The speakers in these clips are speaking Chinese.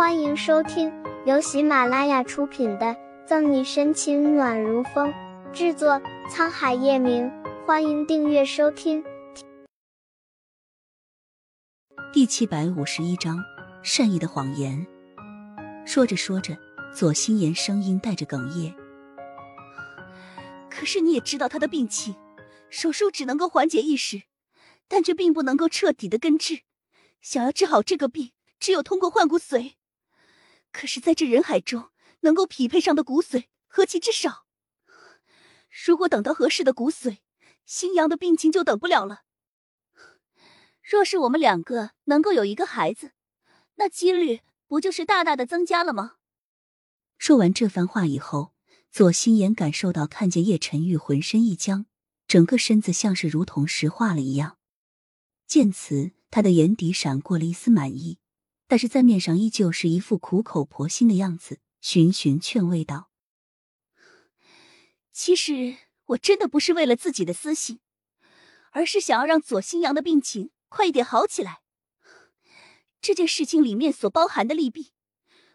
欢迎收听由喜马拉雅出品的《赠你深情暖如风》，制作沧海夜明。欢迎订阅收听。第七百五十一章：善意的谎言。说着说着，左心言声音带着哽咽：“可是你也知道他的病情，手术只能够缓解一时，但却并不能够彻底的根治。想要治好这个病，只有通过换骨髓。可是，在这人海中，能够匹配上的骨髓何其之少。如果等到合适的骨髓，新阳的病情就等不了了。若是我们两个能够有一个孩子，那几率不就是大大的增加了吗？说完这番话以后，左心言感受到看见叶晨玉浑身一僵，整个身子像是如同石化了一样。见此，他的眼底闪过了一丝满意。但是在面上依旧是一副苦口婆心的样子，循循劝慰道：“其实我真的不是为了自己的私心，而是想要让左新阳的病情快一点好起来。这件事情里面所包含的利弊，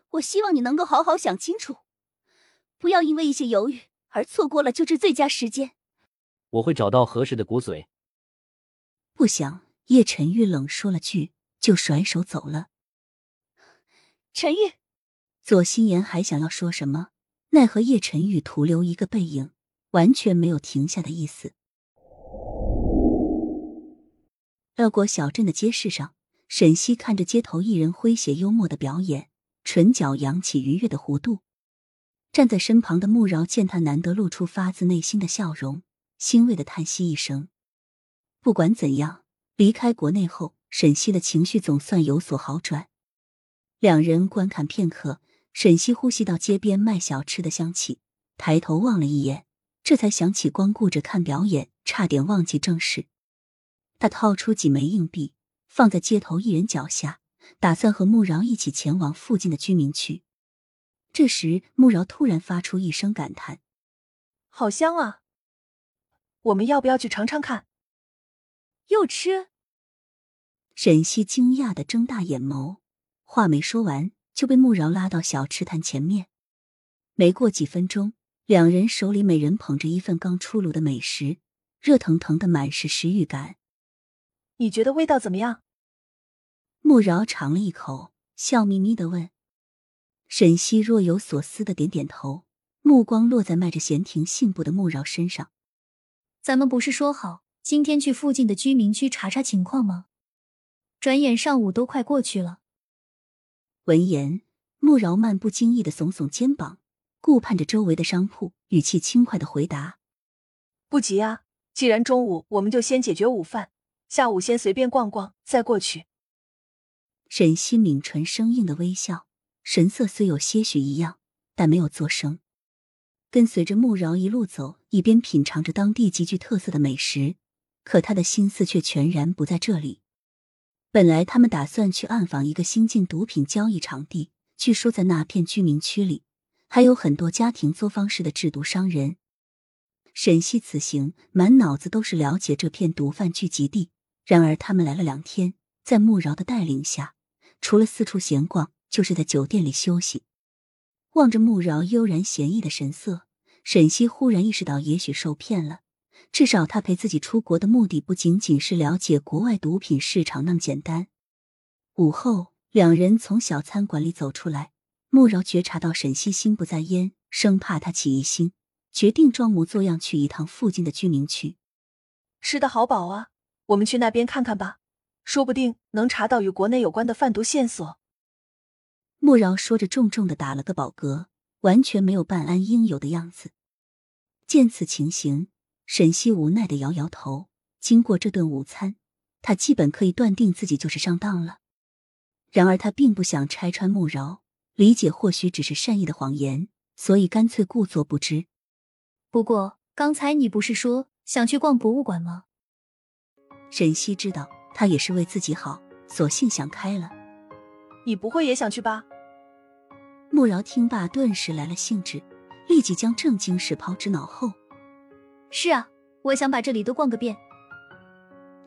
我希望你能够好好想清楚，不要因为一些犹豫而错过了救治最佳时间。我会找到合适的骨髓。”不想叶晨玉冷说了句，就甩手走了。陈玉，左心言还想要说什么，奈何叶晨玉徒留一个背影，完全没有停下的意思。绕过小镇的街市上，沈西看着街头艺人诙谐幽默的表演，唇角扬起愉悦的弧度。站在身旁的穆饶见他难得露出发自内心的笑容，欣慰的叹息一声。不管怎样，离开国内后，沈西的情绪总算有所好转。两人观看片刻，沈西呼吸到街边卖小吃的香气，抬头望了一眼，这才想起光顾着看表演，差点忘记正事。他掏出几枚硬币，放在街头艺人脚下，打算和穆饶一起前往附近的居民区。这时，穆饶突然发出一声感叹：“好香啊！我们要不要去尝尝看？”又吃？沈西惊讶的睁大眼眸。话没说完，就被穆饶拉到小吃摊前面。没过几分钟，两人手里每人捧着一份刚出炉的美食，热腾腾的，满是食欲感。你觉得味道怎么样？穆饶尝了一口，笑眯眯的问。沈西若有所思的点点头，目光落在迈着闲庭信步的穆饶身上。咱们不是说好今天去附近的居民区查查情况吗？转眼上午都快过去了。闻言，穆饶漫不经意的耸耸肩膀，顾盼着周围的商铺，语气轻快的回答：“不急啊，既然中午我们就先解决午饭，下午先随便逛逛，再过去。”沈西抿唇生硬的微笑，神色虽有些许异样，但没有作声，跟随着穆饶一路走，一边品尝着当地极具特色的美食，可他的心思却全然不在这里。本来他们打算去暗访一个新进毒品交易场地，据说在那片居民区里还有很多家庭作坊式的制毒商人。沈西此行满脑子都是了解这片毒贩聚集地，然而他们来了两天，在穆饶的带领下，除了四处闲逛，就是在酒店里休息。望着穆饶悠然闲逸的神色，沈西忽然意识到，也许受骗了。至少他陪自己出国的目的不仅仅是了解国外毒品市场那么简单。午后，两人从小餐馆里走出来，穆饶觉察到沈西心不在焉，生怕他起疑心，决定装模作样去一趟附近的居民区。吃的好饱啊，我们去那边看看吧，说不定能查到与国内有关的贩毒线索。穆饶说着，重重的打了个饱嗝，完全没有半安应有的样子。见此情形。沈西无奈的摇摇头。经过这顿午餐，他基本可以断定自己就是上当了。然而他并不想拆穿穆饶，理解或许只是善意的谎言，所以干脆故作不知。不过刚才你不是说想去逛博物馆吗？沈西知道他也是为自己好，索性想开了。你不会也想去吧？穆饶听罢，顿时来了兴致，立即将正经事抛之脑后。是啊，我想把这里都逛个遍。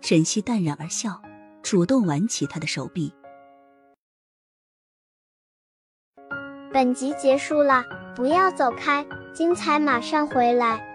沈西淡然而笑，主动挽起他的手臂。本集结束了，不要走开，精彩马上回来。